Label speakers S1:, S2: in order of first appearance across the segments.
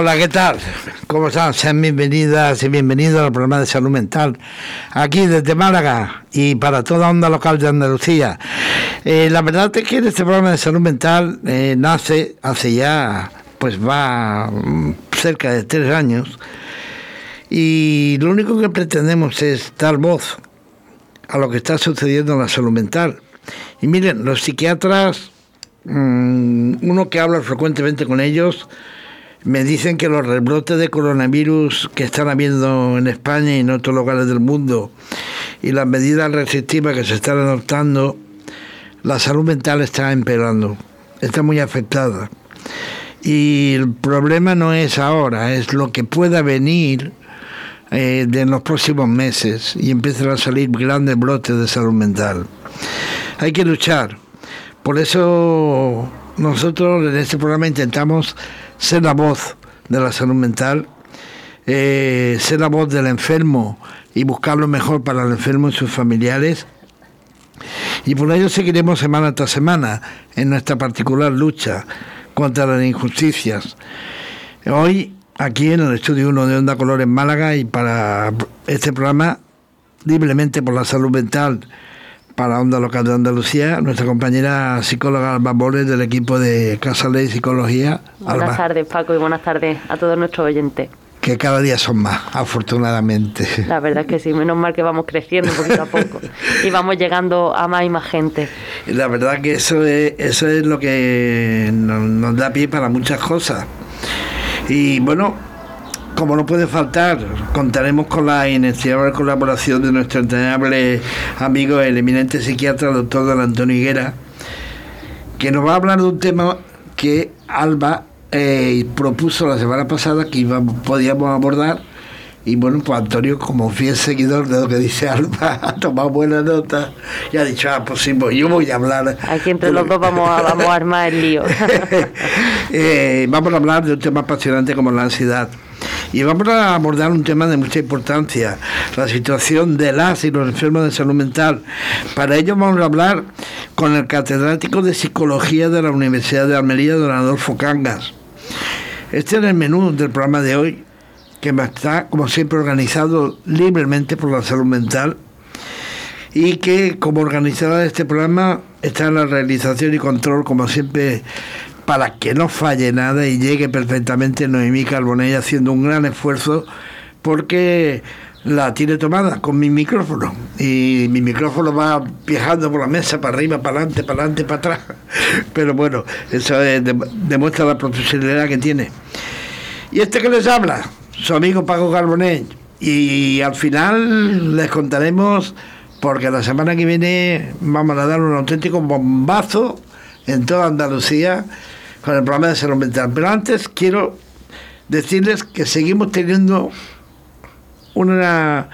S1: Hola, ¿qué tal? ¿Cómo están? Sean bienvenidas y bienvenidos al programa de salud mental, aquí desde Málaga y para toda onda local de Andalucía. Eh, la verdad es que este programa de salud mental eh, nace hace ya, pues va mm, cerca de tres años, y lo único que pretendemos es dar voz a lo que está sucediendo en la salud mental. Y miren, los psiquiatras, mm, uno que habla frecuentemente con ellos, me dicen que los rebrotes de coronavirus que están habiendo en España y en otros lugares del mundo y las medidas restrictivas que se están adoptando, la salud mental está empeorando, está muy afectada. Y el problema no es ahora, es lo que pueda venir eh, en los próximos meses y empiezan a salir grandes brotes de salud mental. Hay que luchar. Por eso nosotros en este programa intentamos ser la voz de la salud mental, eh, ser la voz del enfermo y buscar lo mejor para el enfermo y sus familiares. Y por ello seguiremos semana tras semana en nuestra particular lucha contra las injusticias. Hoy, aquí en el estudio 1 de Onda Color en Málaga y para este programa, libremente por la salud mental, para Onda Local de Andalucía, nuestra compañera psicóloga Alba Boles del equipo de Casa Ley Psicología.
S2: Buenas tardes, Paco, y buenas tardes a todos nuestros oyentes.
S1: Que cada día son más, afortunadamente.
S2: La verdad es que sí, menos mal que vamos creciendo poquito a poco y vamos llegando a más y más gente.
S1: La verdad que eso es, eso es lo que nos, nos da pie para muchas cosas. Y bueno, como no puede faltar, contaremos con la inestimable colaboración de nuestro entrañable amigo, el eminente psiquiatra, doctor don Antonio Higuera, que nos va a hablar de un tema que Alba eh, propuso la semana pasada que íbamos, podíamos abordar. Y bueno, pues Antonio, como fiel seguidor de lo que dice Alba, ha tomado buena nota y ha dicho, ah, pues sí, pues yo voy a hablar.
S2: Aquí entre los dos vamos a, vamos a armar el lío.
S1: eh, vamos a hablar de un tema apasionante como la ansiedad. Y vamos a abordar un tema de mucha importancia, la situación de las y los enfermos de salud mental. Para ello vamos a hablar con el catedrático de Psicología de la Universidad de Almería, don Adolfo Cangas. Este es el menú del programa de hoy, que está, como siempre, organizado libremente por la salud mental y que como organizadora de este programa está en la realización y control, como siempre, para que no falle nada y llegue perfectamente Noemí Carbonell haciendo un gran esfuerzo porque la tiene tomada con mi micrófono y mi micrófono va viajando por la mesa para arriba, para adelante, para adelante, para atrás. Pero bueno, eso es, demuestra la profesionalidad que tiene. Y este que les habla, su amigo Paco Carbonell. Y al final les contaremos, porque la semana que viene vamos a dar un auténtico bombazo en toda Andalucía con el programa de salud mental. Pero antes quiero decirles que seguimos teniendo una,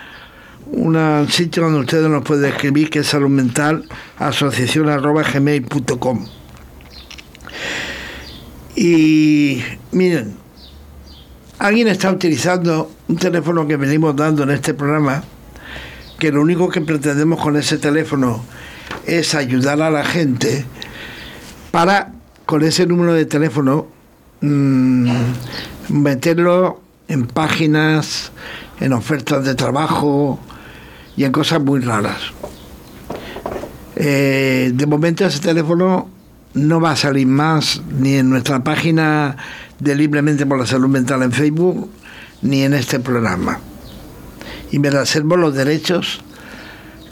S1: un sitio donde ustedes nos pueden escribir que es salud mental asociación arroba gmail.com y miren alguien está utilizando un teléfono que venimos dando en este programa que lo único que pretendemos con ese teléfono es ayudar a la gente para con ese número de teléfono mmm, meterlo en páginas, en ofertas de trabajo y en cosas muy raras. Eh, de momento ese teléfono no va a salir más ni en nuestra página de Libremente por la Salud Mental en Facebook, ni en este programa. Y me reservo los derechos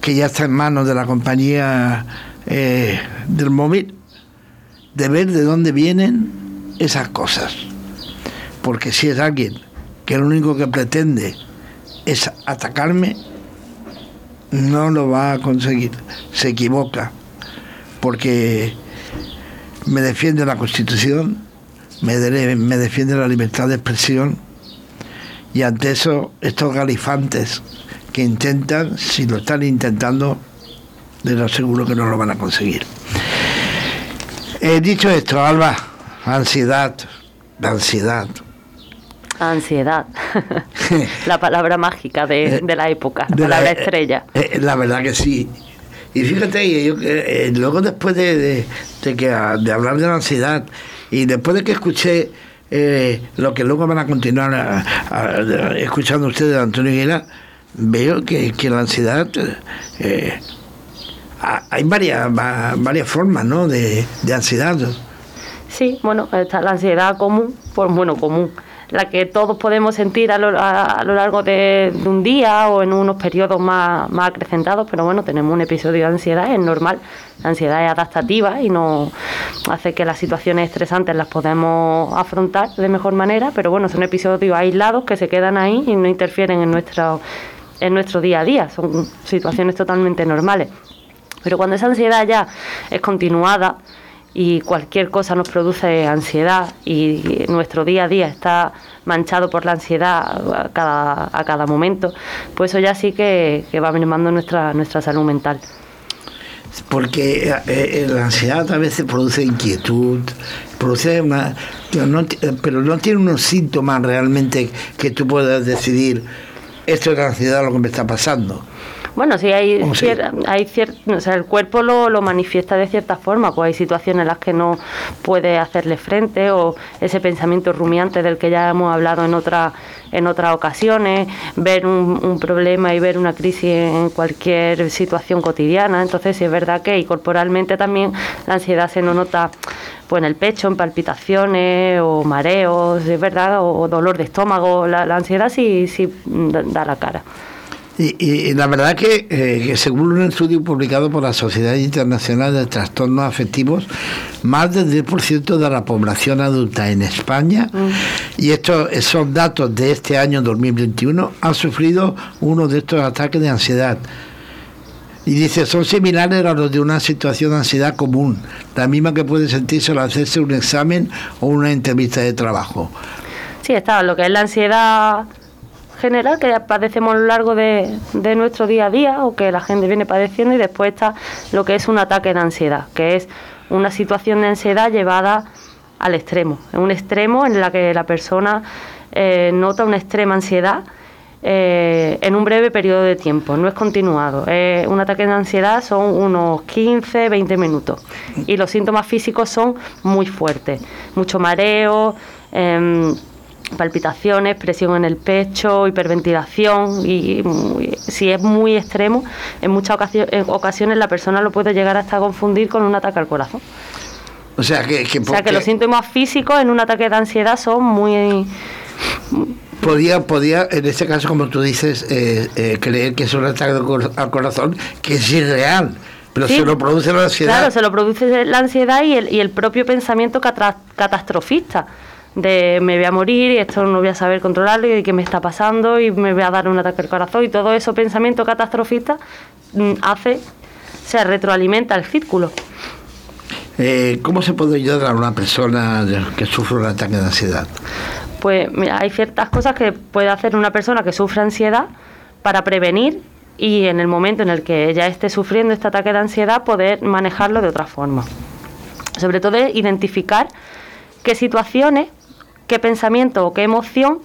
S1: que ya están en manos de la compañía eh, del móvil de ver de dónde vienen esas cosas. Porque si es alguien que lo único que pretende es atacarme, no lo va a conseguir. Se equivoca. Porque me defiende la Constitución, me, me defiende la libertad de expresión y ante eso estos galifantes que intentan, si lo están intentando, les aseguro que no lo van a conseguir. He dicho esto, Alba, ansiedad, ansiedad.
S2: Ansiedad, la palabra mágica de, de la época, la palabra
S1: la,
S2: estrella.
S1: Eh, la verdad que sí. Y fíjate, yo, eh, luego después de, de, de, que, de hablar de la ansiedad y después de que escuché eh, lo que luego van a continuar escuchando ustedes, Antonio Aguilera, veo que, la ansiedad... Eh, hay varias, varias formas ¿no? de, ansiedad.
S2: Sí, bueno, está la ansiedad común, pues bueno, común la que todos podemos sentir a lo, largo de, un día o en unos periodos más, más acrecentados, pero bueno, tenemos un episodio de ansiedad, es normal, la ansiedad es adaptativa y no hace que las situaciones estresantes las podamos afrontar de mejor manera, pero bueno, son episodios aislados que se quedan ahí y no interfieren en nuestro, en nuestro día a día, son situaciones totalmente normales. Pero cuando esa ansiedad ya es continuada, y cualquier cosa nos produce ansiedad y nuestro día a día está manchado por la ansiedad a cada, momento, pues eso ya sí que, va mermando nuestra, nuestra salud mental.
S1: Porque eh, eh, la ansiedad a veces produce inquietud, produce una, pero no tiene unos síntomas realmente que tú puedas decidir esto es la ansiedad lo que me está pasando.
S2: Bueno, sí, hay, hay o sea, el cuerpo lo, lo, manifiesta de cierta forma, pues hay situaciones en las que no puede hacerle frente o ese pensamiento rumiante del que ya hemos hablado en otra en otras ocasiones, ver un, problema y ver una crisis en cualquier situación cotidiana. Entonces, sí es verdad que y corporalmente también la ansiedad se nos nota pues en el pecho, en palpitaciones o mareos, es verdad, o, dolor de estómago. La, la ansiedad sí, sí da la cara.
S1: Y, la verdad eh, que, según un estudio publicado por la Sociedad Internacional de Trastornos Afectivos, más del 10% de la población adulta en España, mm. y estos son datos de este año 2021, ha sufrido uno de estos ataques de ansiedad. Y dice, son similares a los de una situación de ansiedad común, la misma que puede sentirse al hacerse un examen o una entrevista de trabajo.
S2: Sí, está, lo que es la ansiedad general que padecemos a lo largo de, nuestro día a día o que la gente viene padeciendo y después está lo que es un ataque de ansiedad, que es una situación de ansiedad llevada al extremo, en un extremo en la que la persona eh, nota una extrema ansiedad eh, en un breve periodo de tiempo, no es continuado. un ataque de ansiedad son unos 15, 20 minutos y los síntomas físicos son muy fuertes, mucho mareo. Palpitaciones, presión en el pecho, hiperventilación y, si es muy extremo, en muchas ocasiones, la persona lo puede llegar hasta confundir con un ataque al corazón.
S1: O sea que,
S2: o sea que los síntomas físicos en un ataque de ansiedad son muy...
S1: Podía, podía, en este caso, como tú dices, eh, eh, creer que es un ataque al corazón que es irreal. Pero se lo produce la ansiedad.
S2: Claro, se lo produce la ansiedad y el, y el propio pensamiento catastrofista de me voy a morir y esto no voy a saber controlarlo y qué me está pasando y me voy a dar un ataque al corazón y todo eso pensamiento catastrofista mm, hace, se retroalimenta el círculo.
S1: Eh, ¿Cómo se puede ayudar a una persona que sufre un ataque de ansiedad?
S2: Pues mira, hay ciertas cosas que puede hacer una persona que sufre ansiedad para prevenir y en el momento en el que ya esté sufriendo este ataque de ansiedad poder manejarlo de otra forma. Sobre todo identificar qué situaciones qué pensamiento o qué emoción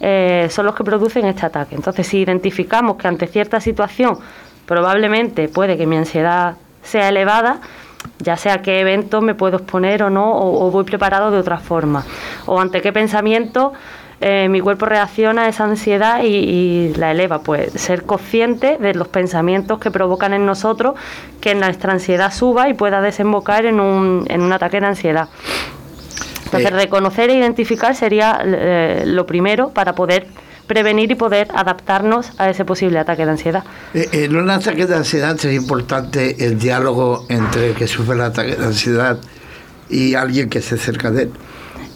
S2: eh, son los que producen este ataque. Entonces, si identificamos que ante cierta situación probablemente puede que mi ansiedad sea elevada, ya sea qué evento me puedo exponer o no, o, voy preparado de otra forma, o ante qué pensamiento eh, mi cuerpo reacciona a esa ansiedad y, y, la eleva. Pues ser consciente de los pensamientos que provocan en nosotros que nuestra ansiedad suba y pueda desembocar en un, en un ataque de ansiedad. Entonces, reconocer e identificar sería eh, lo primero para poder prevenir y poder adaptarnos a ese posible ataque de ansiedad.
S1: Eh, en un ataque de ansiedad es importante el diálogo entre el que sufre el ataque de ansiedad y alguien que esté cerca de él.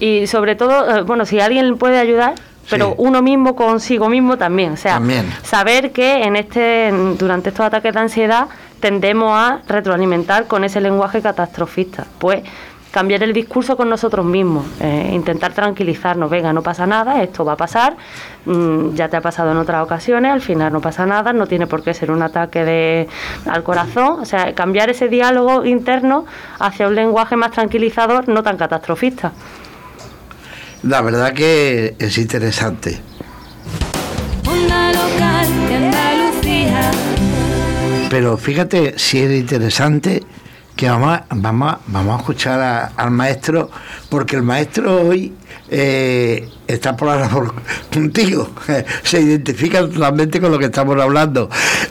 S2: Y sobre todo, eh, bueno, si alguien puede ayudar, pero uno mismo consigo mismo también. O sea, saber que en este, durante estos ataques de ansiedad tendemos a retroalimentar con ese lenguaje catastrofista. Pues cambiar el discurso con nosotros mismos, eh, intentar tranquilizarnos, venga, no pasa nada, esto va a pasar, mm, ya te ha pasado en otras ocasiones, al final no pasa nada, no tiene por qué ser un ataque de, al corazón, o sea, cambiar ese diálogo interno hacia un lenguaje más tranquilizador, no tan catastrofista.
S1: La verdad que es interesante. Pero fíjate si es interesante que vamos a, vamos vamos a escuchar al maestro, porque el maestro hoy eh, está por la contigo, se identifica totalmente con lo que estamos hablando.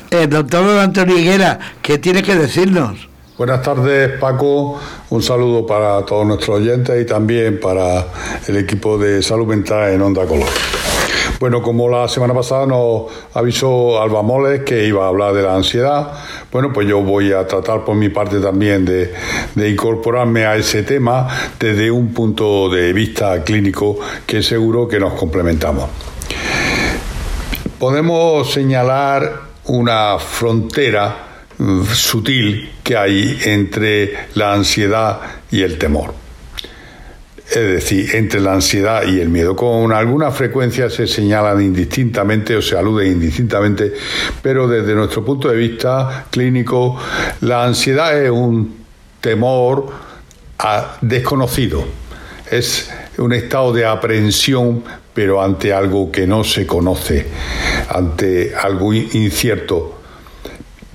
S1: El doctor Antonio Higuera, ¿qué tiene que decirnos?
S3: Buenas tardes Paco, un saludo para todos nuestros oyentes y también para el equipo de salud mental en Onda Color. Bueno, como la semana pasada nos avisó Alba Moles que iba a hablar de la ansiedad, bueno, pues yo voy a tratar por mi parte también de, incorporarme a ese tema desde un punto de vista clínico que seguro que nos complementamos. Podemos señalar una frontera mm, sutil que hay entre la ansiedad y el temor es decir, entre la ansiedad y el miedo. Con alguna frecuencia se señalan indistintamente o se aluden indistintamente, pero desde nuestro punto de vista clínico, la ansiedad es un temor a desconocido, es un estado de aprehensión, pero ante algo que no se conoce, ante algo incierto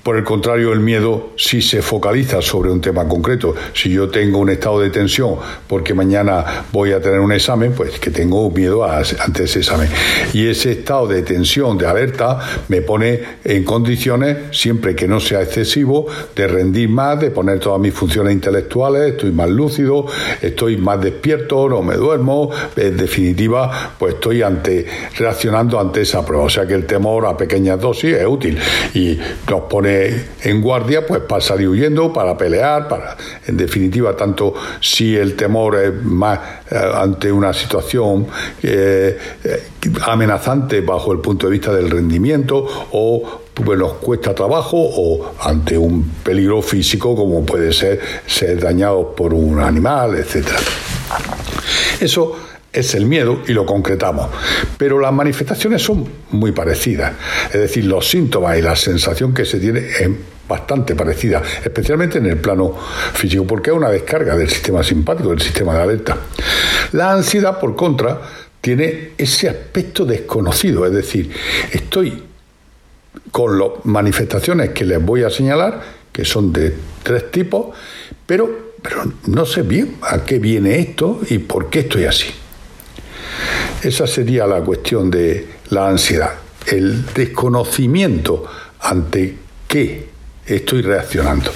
S3: por el contrario, el miedo sí se focaliza sobre un tema concreto. Si yo tengo un estado de tensión porque mañana voy a tener un examen, pues que tengo miedo ante ese examen. Y ese estado de tensión, de alerta, me pone en condiciones, siempre que no sea excesivo, de rendir más, de poner todas mis funciones intelectuales, estoy más lúcido, estoy más despierto, no me duermo. En definitiva, pues estoy ante, reaccionando ante esa prueba. O sea que el temor a pequeñas dosis es útil y nos pone en guardia, pues para salir huyendo, para pelear, para, en definitiva, tanto si el temor es más eh, ante una situación eh, eh, amenazante bajo el punto de vista del rendimiento o pues nos cuesta trabajo o ante un peligro físico como puede ser ser dañado por un animal, etcétera. Eso es el miedo y lo concretamos. Pero las manifestaciones son muy parecidas. Es decir, los síntomas y la sensación que se tiene es bastante parecida, especialmente en el plano físico, porque es una descarga del sistema simpático, del sistema de alerta. La ansiedad, por contra, tiene ese aspecto desconocido, es decir, estoy con las manifestaciones que les voy a señalar, que son de tres tipos, pero, pero no sé bien a qué viene esto y por qué estoy así. Esa sería la cuestión de la ansiedad, el desconocimiento ante qué estoy reaccionando.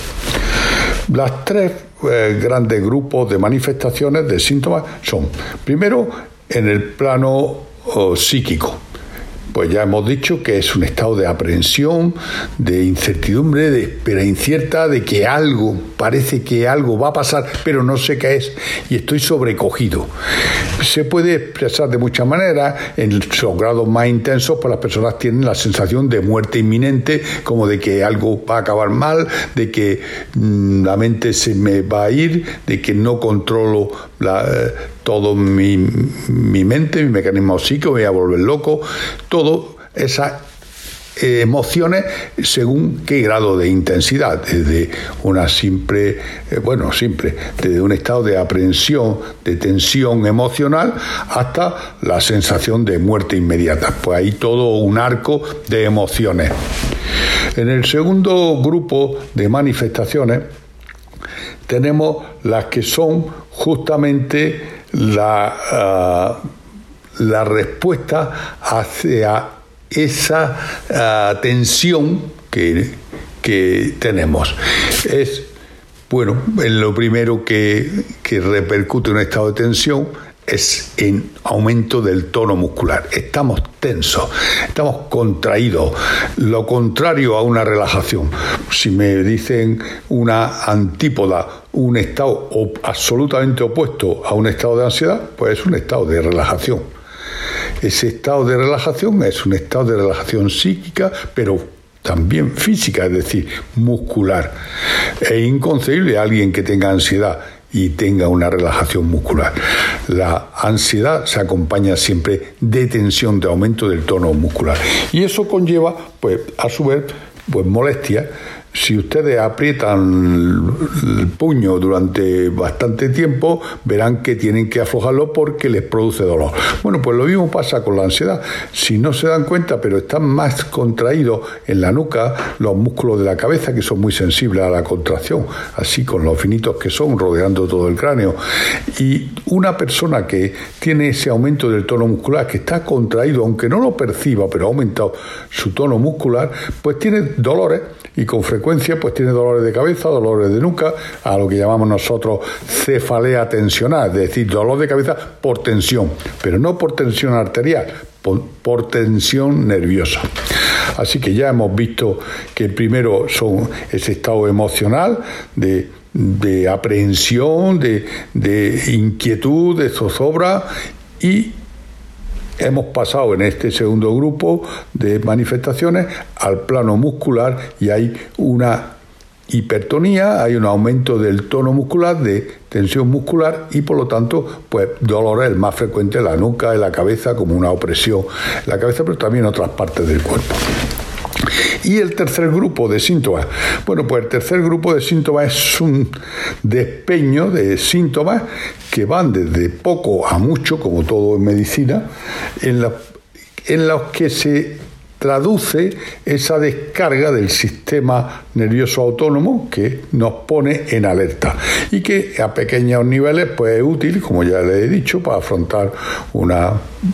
S3: Las tres eh, grandes grupos de manifestaciones de síntomas son, primero, en el plano oh, psíquico, pues ya hemos dicho que es un estado de aprehensión, de incertidumbre, de espera incierta, de que algo, parece que algo va a pasar, pero no sé qué es y estoy sobrecogido. Se puede expresar de muchas maneras, en los grados más intensos, pues las personas tienen la sensación de muerte inminente, como de que algo va a acabar mal, de que mm, la mente se me va a ir, de que no controlo eh, todo mi, mi, mente, mi mecanismo psíquico, voy a volver loco, todo esas eh, emociones según qué grado de intensidad, desde una simple, eh, bueno, simple, desde un estado de aprehensión, de tensión emocional, hasta la sensación de muerte inmediata. Pues hay todo un arco de emociones. En el segundo grupo de manifestaciones tenemos las que son justamente la, ah, la respuesta hacia esa ah, tensión que, que, tenemos. Es, bueno, lo primero que, que repercute en un estado de tensión es en aumento del tono muscular. Estamos tensos, estamos contraídos, lo contrario a una relajación. Si me dicen una antípoda, un estado absolutamente opuesto a un estado de ansiedad, pues es un estado de relajación. Ese estado de relajación es un estado de relajación psíquica, pero también física, es decir, muscular. Es inconcebible alguien que tenga ansiedad y tenga una relajación muscular. La ansiedad se acompaña siempre de tensión, de aumento del tono muscular. Y eso conlleva, pues, a su vez, pues molestia si ustedes aprietan el puño durante bastante tiempo, verán que tienen que aflojarlo porque les produce dolor. Bueno, pues lo mismo pasa con la ansiedad. Si no se dan cuenta, pero están más contraídos en la nuca, los músculos de la cabeza, que son muy sensibles a la contracción, así con los finitos que son, rodeando todo el cráneo. Y una persona que tiene ese aumento del tono muscular, que está contraído, aunque no lo perciba, pero ha aumentado su tono muscular, pues tiene dolores y con frecuencia pues tiene dolores de cabeza, dolores de nuca, a lo que llamamos nosotros cefalea tensional, es decir, dolor de cabeza por tensión, pero no por tensión arterial, por, tensión nerviosa. Así que ya hemos visto que primero son ese estado emocional de, aprehensión, de, de inquietud, de zozobra y hemos pasado en este segundo grupo de manifestaciones al plano muscular y hay una hipertonía, hay un aumento del tono muscular, de tensión muscular y por lo tanto, pues dolor es más frecuente en la nuca, en la cabeza, como una opresión en la cabeza, pero también en otras partes del cuerpo. Y el tercer grupo de síntomas. Bueno, pues el tercer grupo de síntomas es un despeño de síntomas que van desde poco a mucho, como todo en medicina, en, los que se traduce esa descarga del sistema nervioso autónomo que nos pone en alerta y que a pequeños niveles pues es útil, como ya le he dicho, para afrontar una,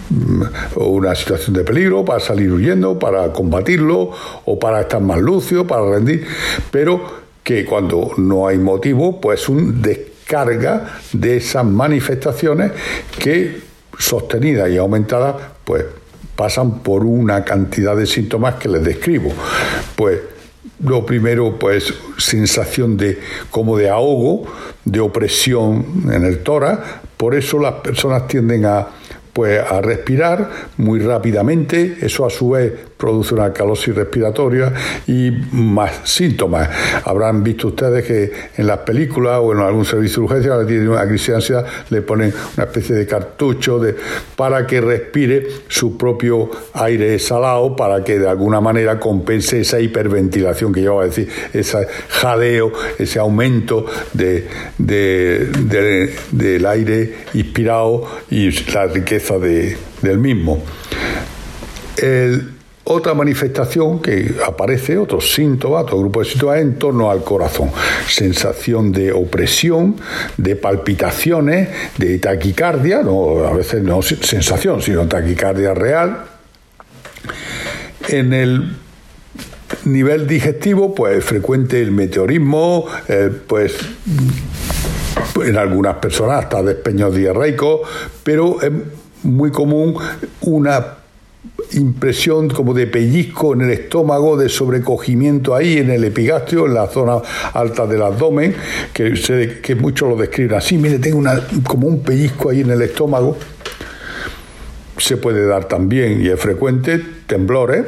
S3: mm, una situación de peligro, para salir huyendo, para combatirlo o para estar más lucio, para rendir, pero que cuando no hay motivo, pues un descarga de esas manifestaciones que sostenidas y aumentadas, pues pasan por una cantidad de síntomas que les describo. Pues lo primero, pues sensación de como de ahogo, de opresión en el tórax, por eso las personas tienden a pues a respirar muy rápidamente, eso a su vez produce una calosis respiratoria y más síntomas. Habrán visto ustedes que en las películas o en algún servicio de urgencia, tiene una crisis de ansiedad, le ponen una especie de cartucho de, para que respire su propio aire salado, para que de alguna manera compense esa hiperventilación que yo a decir, ese jadeo, ese aumento de, del aire inspirado y la riqueza de, del mismo. Otra manifestación que aparece, otro síntoma, otro grupo de síntomas en torno al corazón. Sensación de opresión, de palpitaciones, de taquicardia, no, a veces no sensación, sino taquicardia real. En el nivel digestivo, pues frecuente el meteorismo, eh, pues en algunas personas hasta despeños diarreicos, pero muy común una impresión como de pellizco en el estómago, de sobrecogimiento ahí en el epigastrio, en la zona alta del abdomen, que, que muchos lo describen así, mire, tengo una, como un pellizco ahí en el estómago. Se puede dar también, y es frecuente, temblores,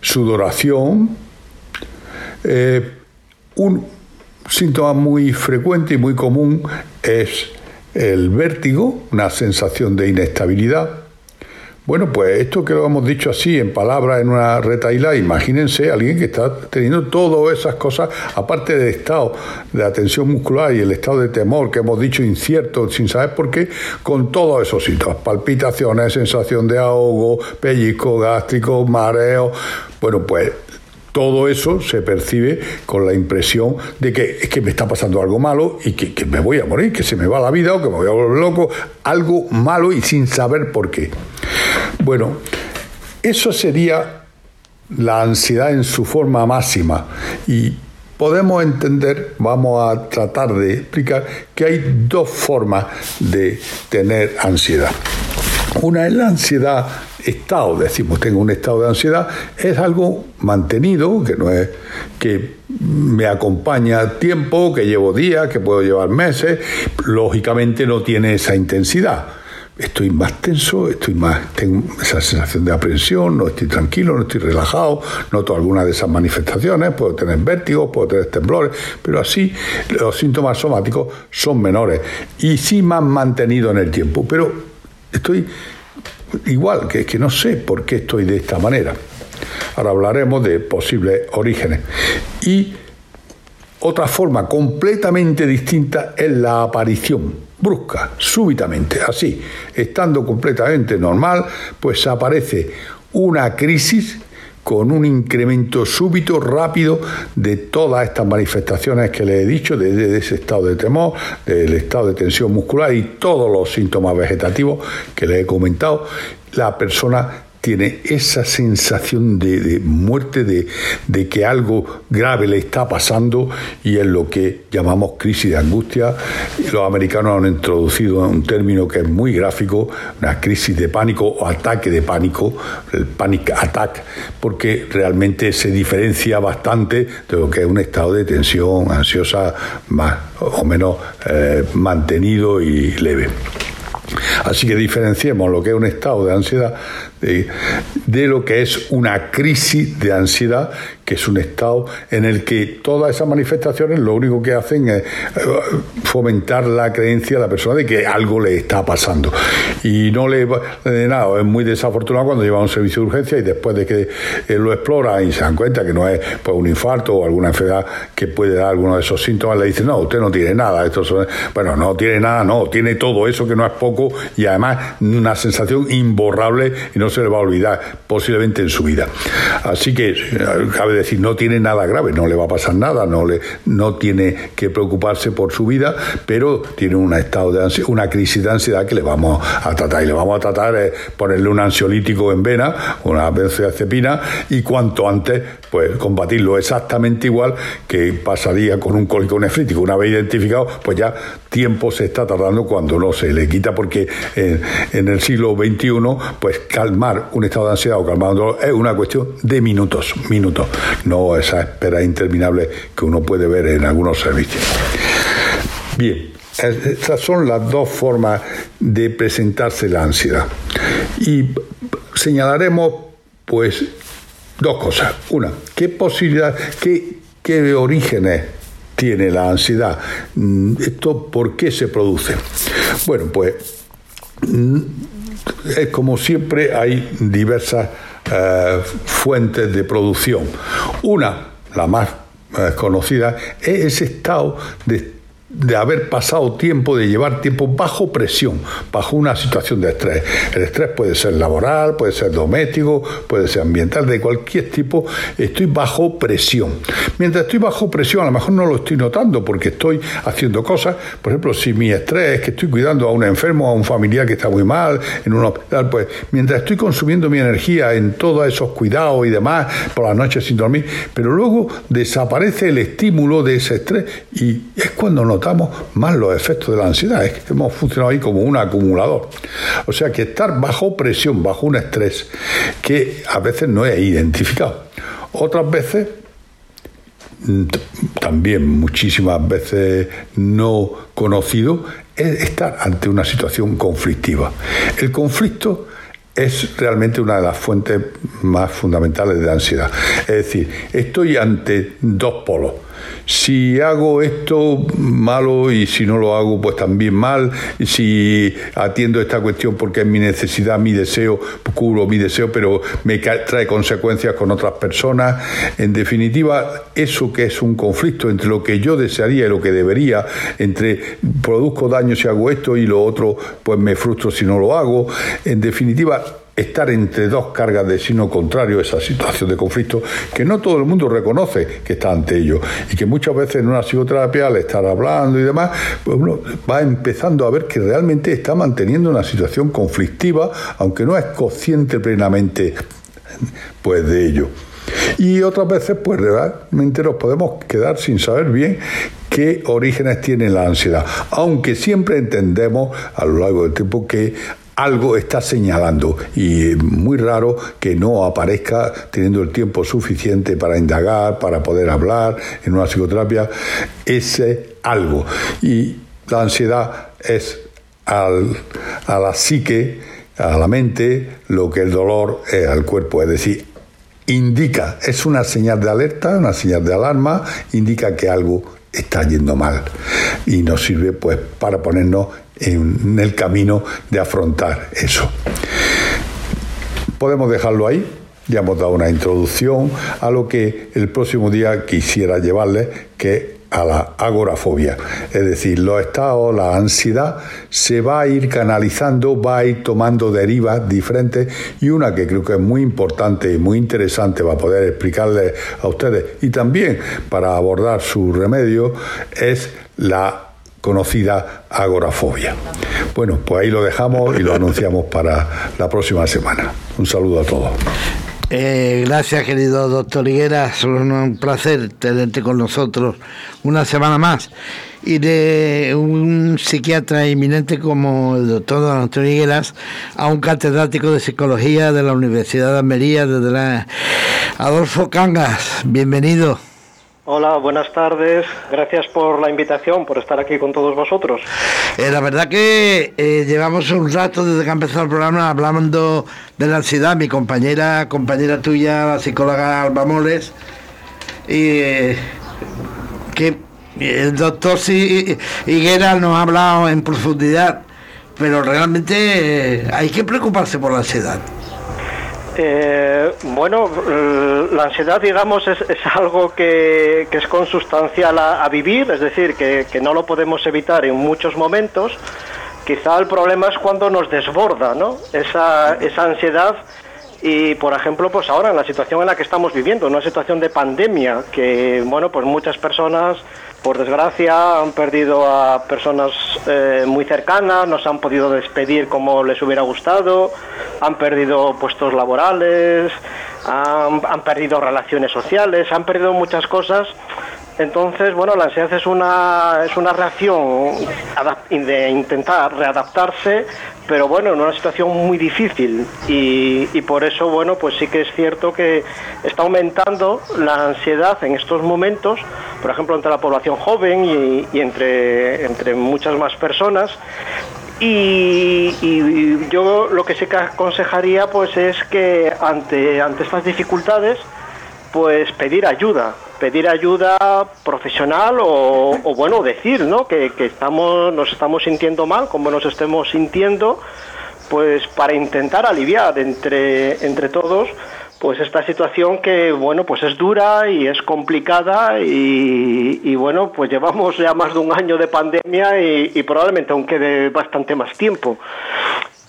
S3: sudoración, eh, un síntoma muy frecuente y muy común es el vértigo, una sensación de inestabilidad, bueno, pues esto que lo hemos dicho así en palabras en una retaila, imagínense alguien que está teniendo todas esas cosas, aparte del estado de atención muscular y el estado de temor que hemos dicho incierto, sin saber por qué, con todos esos síntomas, palpitaciones, sensación de ahogo, pellizco gástrico, mareo. Bueno, pues todo eso se percibe con la impresión de que es que me está pasando algo malo y que, me voy a morir, que se me va la vida o que me voy a volver loco, algo malo y sin saber por qué. Bueno, eso sería la ansiedad en su forma máxima y podemos entender, vamos a tratar de explicar que hay dos formas de tener ansiedad. Una es la ansiedad estado, decimos, tengo un estado de ansiedad, es algo mantenido, que no es que me acompaña tiempo, que llevo días, que puedo llevar meses, lógicamente no tiene esa intensidad. Estoy más tenso, estoy más, tengo esa sensación de aprensión, no estoy tranquilo, no estoy relajado, noto alguna de esas manifestaciones, puedo tener vértigo, puedo tener temblores, pero así los síntomas somáticos son menores y sí más mantenido en el tiempo. Pero estoy igual, que es que no sé por qué estoy de esta manera. Ahora hablaremos de posibles orígenes. Y otra forma completamente distinta es la aparición brusca, súbitamente, así, estando completamente normal, pues aparece una crisis con un incremento súbito, rápido de todas estas manifestaciones que le he dicho, de, ese estado de temor, del estado de tensión muscular y todos los síntomas vegetativos que le he comentado, la persona tiene esa sensación de, muerte, de, que algo grave le está pasando y es lo que llamamos crisis de angustia. Los americanos han introducido un término que es muy gráfico, una crisis de pánico o ataque de pánico, el panic attack, porque realmente se diferencia bastante de lo que es un estado de tensión ansiosa más o menos eh, mantenido y leve. Así que diferenciemos lo que es un estado de ansiedad de, lo que es una crisis de ansiedad, que es un estado en el que todas esas manifestaciones lo único que hacen es eh, fomentar la creencia de la persona de que algo le está pasando. Y no le de nada, es muy desafortunado cuando lleva a un servicio de urgencia y después de que lo explora y se dan cuenta que no es pues, un infarto o alguna enfermedad que puede dar alguno de esos síntomas, le dicen, no, usted no tiene nada. Esto bueno, no tiene nada, no, tiene todo eso que no es poco y además una sensación imborrable y no se le va a olvidar posiblemente en su vida. Así que cabe decir, no tiene nada grave, no le va a pasar nada, no, le, no tiene que preocuparse por su vida, pero tiene un estado de ansiedad, una crisis de ansiedad que le vamos a tratar. Y le vamos a tratar de ponerle un ansiolítico en vena, una benzodiazepina, y cuanto antes, pues combatirlo exactamente igual que pasaría con un cólico nefrítico. Una vez identificado, pues ya tiempo se está tardando cuando no se le quita, porque en, el siglo XXI, pues calma un estado de ansiedad o calmar un dolor es una cuestión de minutos, minutos, no esa espera interminable que uno puede ver en algunos servicios. Bien, estas son las dos formas de presentarse la ansiedad. Y señalaremos, pues, dos cosas. Una, ¿qué posibilidad, qué, qué orígenes tiene la ansiedad? Mm, ¿Esto por qué se produce? Bueno, pues mm, es como siempre hay diversas eh, fuentes de producción. Una, la más eh, conocida, es ese estado de de haber pasado tiempo, de llevar tiempo bajo presión, bajo una situación de estrés. El estrés puede ser laboral, puede ser doméstico, puede ser ambiental, de cualquier tipo. Estoy bajo presión. Mientras estoy bajo presión, a lo mejor no lo estoy notando porque estoy haciendo cosas. Por ejemplo, si mi estrés es que estoy cuidando a un enfermo, a un familiar que está muy mal, en un hospital, pues mientras estoy consumiendo mi energía en todos esos cuidados y demás, por las noches sin dormir, pero luego desaparece el estímulo de ese estrés y es cuando no más los efectos de la ansiedad. Es que hemos funcionado ahí como un acumulador. O sea que estar bajo presión, bajo un estrés que a veces no es identificado. Otras veces mm, también muchísimas veces no conocido, es estar ante una situación conflictiva. El conflicto es realmente una de las fuentes más fundamentales de ansiedad. Es decir, estoy ante dos polos si hago esto malo y si no lo hago pues también mal, si atiendo esta cuestión porque es mi necesidad, mi deseo, cubro mi deseo, pero me trae consecuencias con otras personas. En definitiva, eso que es un conflicto entre lo que yo desearía y lo que debería, entre produzco daño si hago esto y lo otro pues me frustro si no lo hago. En definitiva, estar entre dos cargas de signo contrario, esa situación de conflicto, que no todo el mundo reconoce que está ante ello y que muchas veces en una psicoterapia, al estar hablando y demás, pues uno va empezando a ver que realmente está manteniendo una situación conflictiva, aunque no es consciente plenamente pues de ello. Y otras veces, pues realmente nos podemos quedar sin saber bien qué orígenes tiene la ansiedad, aunque siempre entendemos a lo largo del tiempo que algo está señalando. Y muy raro que no aparezca teniendo el tiempo suficiente para indagar, para poder hablar en una psicoterapia, ese algo. Y la ansiedad es al, a la psique, a la mente, lo que el dolor es al cuerpo, es decir, indica, es una señal de alerta, una señal de alarma, indica que algo está yendo mal. Y nos sirve pues para ponernos en el camino de afrontar eso. Podemos dejarlo ahí ya hemos dado una introducción a lo que el próximo día quisiera llevarles, que a la agorafobia. Es decir, los estados, la ansiedad se va a ir canalizando, va a ir tomando derivas diferentes y una que creo que es muy importante y muy interesante para poder explicarles a ustedes y también para abordar su remedio es la conocida agorafobia. Bueno, pues ahí lo dejamos y lo anunciamos para la próxima semana. Un saludo a todos.
S1: Eh, gracias, querido doctor Higueras. Un, placer tenerte con nosotros una semana más. Y de un psiquiatra eminente como el doctor Antonio Higueras a un catedrático de psicología de la Universidad de Almería, desde la Adolfo Cangas. Bienvenido.
S4: Hola, buenas tardes. Gracias por la invitación, por estar aquí con todos vosotros.
S1: Eh, la verdad que eh, llevamos un rato desde que ha empezado el programa hablando de la ansiedad. Mi compañera, compañera tuya, la psicóloga Alba Moles, y eh, que el doctor Higuera nos ha hablado en profundidad, pero realmente hay que preocuparse por la ansiedad.
S4: Eh, bueno, la ansiedad, digamos, es, algo que, es consustancial a, vivir, es decir, que, no lo podemos evitar en muchos momentos. Quizá el problema es cuando nos desborda, ¿no? Esa, ansiedad y, por ejemplo, pues ahora en la situación en la que estamos viviendo, una situación de pandemia, que, bueno, pues muchas personas por desgracia han perdido a personas eh, muy cercanas, no se han podido despedir como les hubiera gustado, han perdido puestos laborales, han, han perdido relaciones sociales, han perdido muchas cosas entonces, bueno, la ansiedad es una, es una reacción de intentar readaptarse, pero bueno, en una situación muy difícil. Y, por eso, bueno, pues sí que es cierto que está aumentando la ansiedad en estos momentos, por ejemplo, entre la población joven y, entre, entre muchas más personas. Y, yo lo que sí que aconsejaría pues es que ante, ante estas dificultades pues pedir ayuda, pedir ayuda profesional o, bueno, decir, ¿no? Que, estamos, nos estamos sintiendo mal, como nos estemos sintiendo, pues para intentar aliviar entre, entre todos pues esta situación que bueno pues es dura y es complicada y, bueno pues llevamos ya más de un año de pandemia y, y probablemente aún quede bastante más tiempo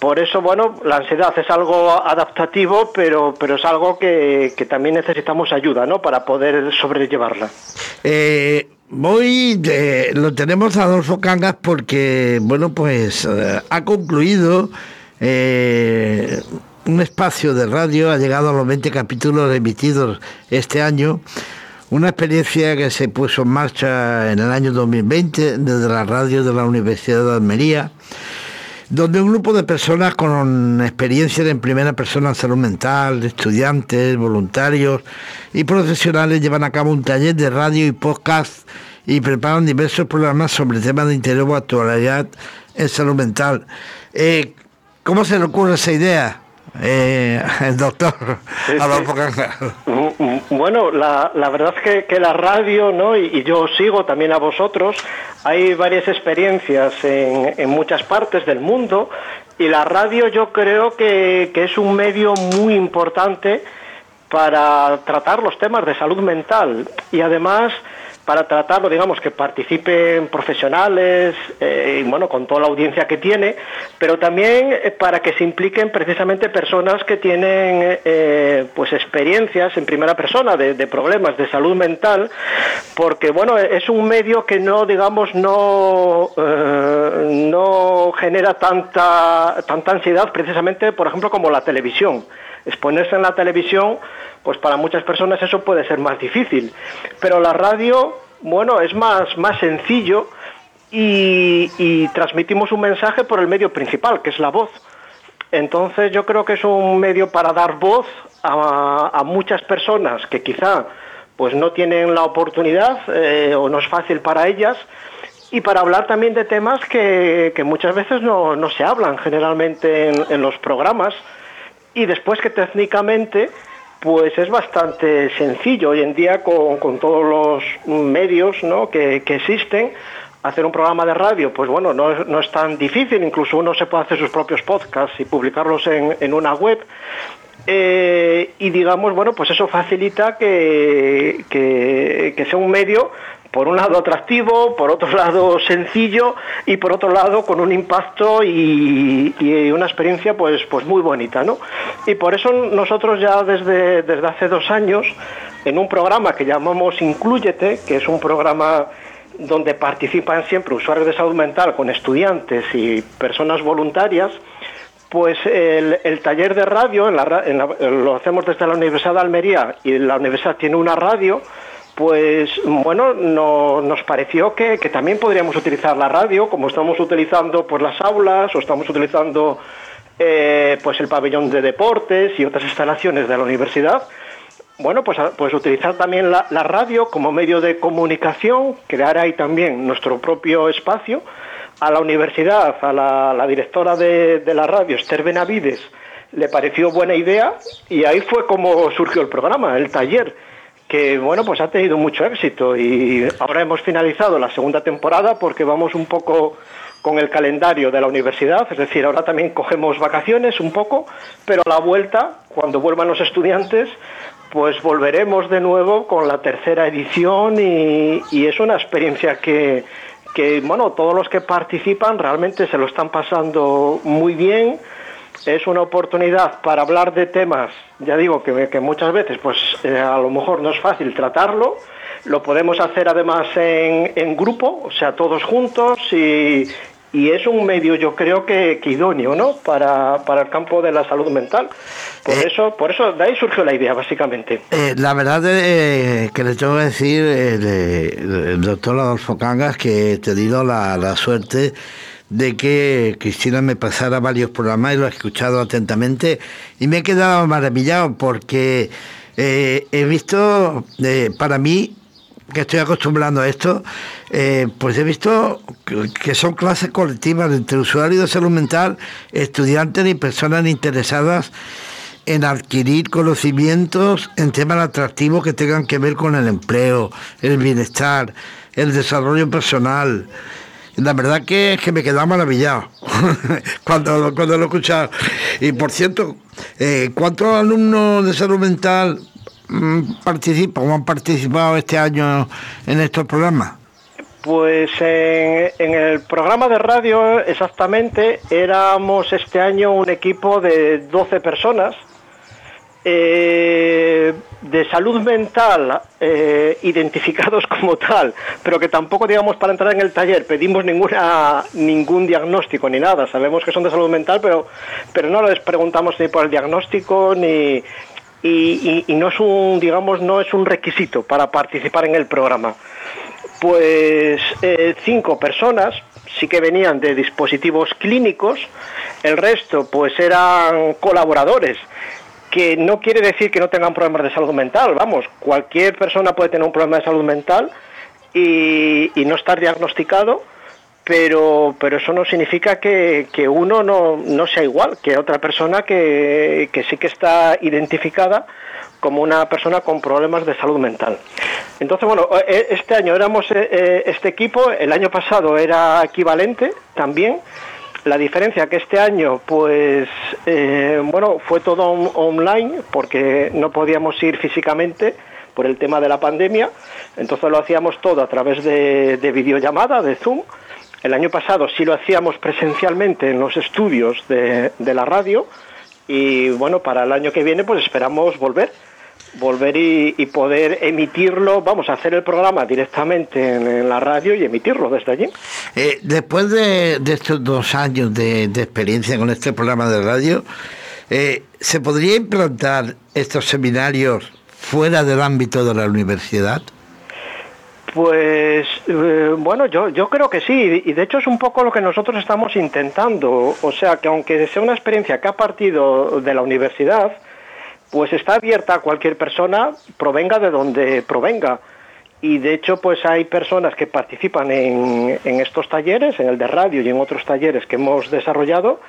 S4: por eso, bueno, la ansiedad es algo adaptativo, pero, pero es algo que, también necesitamos ayuda, ¿no? Para poder sobrellevarla.
S1: Eh, voy, lo tenemos a Adolfo Cangas porque, bueno, pues eh, ha concluido eh, un espacio de radio, ha llegado a los 20 capítulos emitidos este año. Una experiencia que se puso en marcha en el año 2020 desde la radio de la Universidad de Almería donde un grupo de personas con experiencia en primera persona en salud mental, estudiantes, voluntarios y profesionales llevan a cabo un taller de radio y podcast y preparan diversos programas sobre temas de interés o actualidad en salud mental. Eh, ¿Cómo se le ocurre esa idea? Eh, el doctor
S4: Bueno, la, la, verdad es que, la radio, ¿no? Y, yo sigo también a vosotros, hay varias experiencias en, en, muchas partes del mundo y la radio yo creo que, que es un medio muy importante para tratar los temas de salud mental. Y además para tratarlo, digamos, que participen profesionales, eh, y bueno, con toda la audiencia que tiene, pero también eh, para que se impliquen precisamente personas que tienen eh, pues experiencias en primera persona de, problemas de salud mental, porque bueno, es un medio que no, digamos, no, no genera tanta, tanta ansiedad precisamente, por ejemplo, como la televisión. Exponerse en la televisión pues para muchas personas eso puede ser más difícil. Pero la radio, bueno, es más, más sencillo y, transmitimos un mensaje por el medio principal, que es la voz. Entonces yo creo que es un medio para dar voz a, muchas personas que quizá pues no tienen la oportunidad eh, o no es fácil para ellas y para hablar también de temas que, muchas veces no, se hablan generalmente en los programas y después que técnicamente pues es bastante sencillo hoy en día con, todos los medios ¿no? que, existen. Hacer un programa de radio, pues bueno, no, es tan difícil, incluso uno se puede hacer sus propios podcasts y publicarlos en, una web. Eh, y digamos, bueno, pues eso facilita que, que, sea un medio por un lado atractivo, por otro lado sencillo y por otro lado con un impacto y, una experiencia pues, pues muy bonita, ¿no? Y por eso nosotros ya desde, desde hace dos años, en un programa que llamamos Incluyete, que es un programa donde participan siempre usuarios de salud mental con estudiantes y personas voluntarias, pues el, taller de radio lo hacemos desde la Universidad de Almería y la universidad tiene una radio, pues bueno, nos pareció que, también podríamos utilizar la radio, como estamos utilizando pues, las aulas o estamos utilizando eh, pues el pabellón de deportes y otras instalaciones de la universidad, bueno, pues, pues utilizar también la, radio como medio de comunicación, crear ahí también nuestro propio espacio. A la universidad, a la, directora de, la radio, Esther Benavides, le pareció buena idea y ahí fue como surgió el programa, el taller, que bueno, pues ha tenido mucho éxito y ahora hemos finalizado la segunda temporada porque vamos un poco con el calendario de la universidad, es decir, ahora también cogemos vacaciones un poco, pero a la vuelta, cuando vuelvan los estudiantes, pues volveremos de nuevo con la tercera edición y, es una experiencia que, bueno, todos los que participan realmente se lo están pasando muy bien. Es una oportunidad para hablar de temas, ya digo que, que muchas veces pues eh, a lo mejor no es fácil tratarlo, lo podemos hacer además en, en grupo, o sea, todos juntos y, y es un medio yo creo que, idóneo ¿no? para, el campo de la salud mental. Por eh, eso, por eso de ahí surgió la idea básicamente.
S1: Eh, la verdad eh, que le tengo que decir el doctor Adolfo Cangas que he tenido la, la suerte de que Cristina me pasara varios programas y lo he escuchado atentamente y me he quedado maravillado porque he visto para mí que estoy acostumbrando a esto, eh, pues he visto que son clases colectivas entre usuarios de salud mental, estudiantes y personas interesadas en adquirir conocimientos en temas atractivos que tengan que ver con el empleo, el bienestar, el desarrollo personal. La verdad que es que me quedaba maravillado cuando, cuando lo he escuchado. Y por cierto, eh, ¿cuántos alumnos de salud mental Mm, participa o han participado este año en estos programas?
S4: Pues en, el programa de radio exactamente éramos este año un equipo de 12 personas eh, de salud mental eh, identificados como tal, pero que tampoco digamos para entrar en el taller pedimos ninguna ningún diagnóstico ni nada. Sabemos que son de salud mental, pero pero no les preguntamos ni por el diagnóstico ni y, no es un, digamos, no es un requisito para participar en el programa. Pues eh, cinco personas sí que venían de dispositivos clínicos, el resto pues eran colaboradores que no quiere decir que no tengan problemas de salud mental, vamos, cualquier persona puede tener un problema de salud mental y, no estar diagnosticado pero, pero eso no significa que, uno no, sea igual que otra persona que, sí que está identificada como una persona con problemas de salud mental. Entonces, bueno, e, este año éramos eh, eh, este equipo, el año pasado era equivalente también. La diferencia que este año, pues, eh, bueno, fue todo online porque no podíamos ir físicamente por el tema de la pandemia. Entonces lo hacíamos todo a través de, de videollamada, de Zoom. El año pasado sí lo hacíamos presencialmente en los estudios de, la radio y bueno, para el año que viene pues esperamos volver volver y, poder emitirlo, vamos a hacer el programa directamente en, la radio y emitirlo desde allí.
S1: Eh, después de, estos dos años de, experiencia con este programa de radio, eh, ¿se podría implantar estos seminarios fuera del ámbito de la universidad?
S4: Pues eh, bueno, yo, yo creo que sí, y de hecho es un poco lo que nosotros estamos intentando. O sea, que aunque sea una experiencia que ha partido de la universidad, pues está abierta a cualquier persona, provenga de donde provenga. Y de hecho, pues hay personas que participan en, estos talleres, en el de radio y en otros talleres que hemos desarrollado,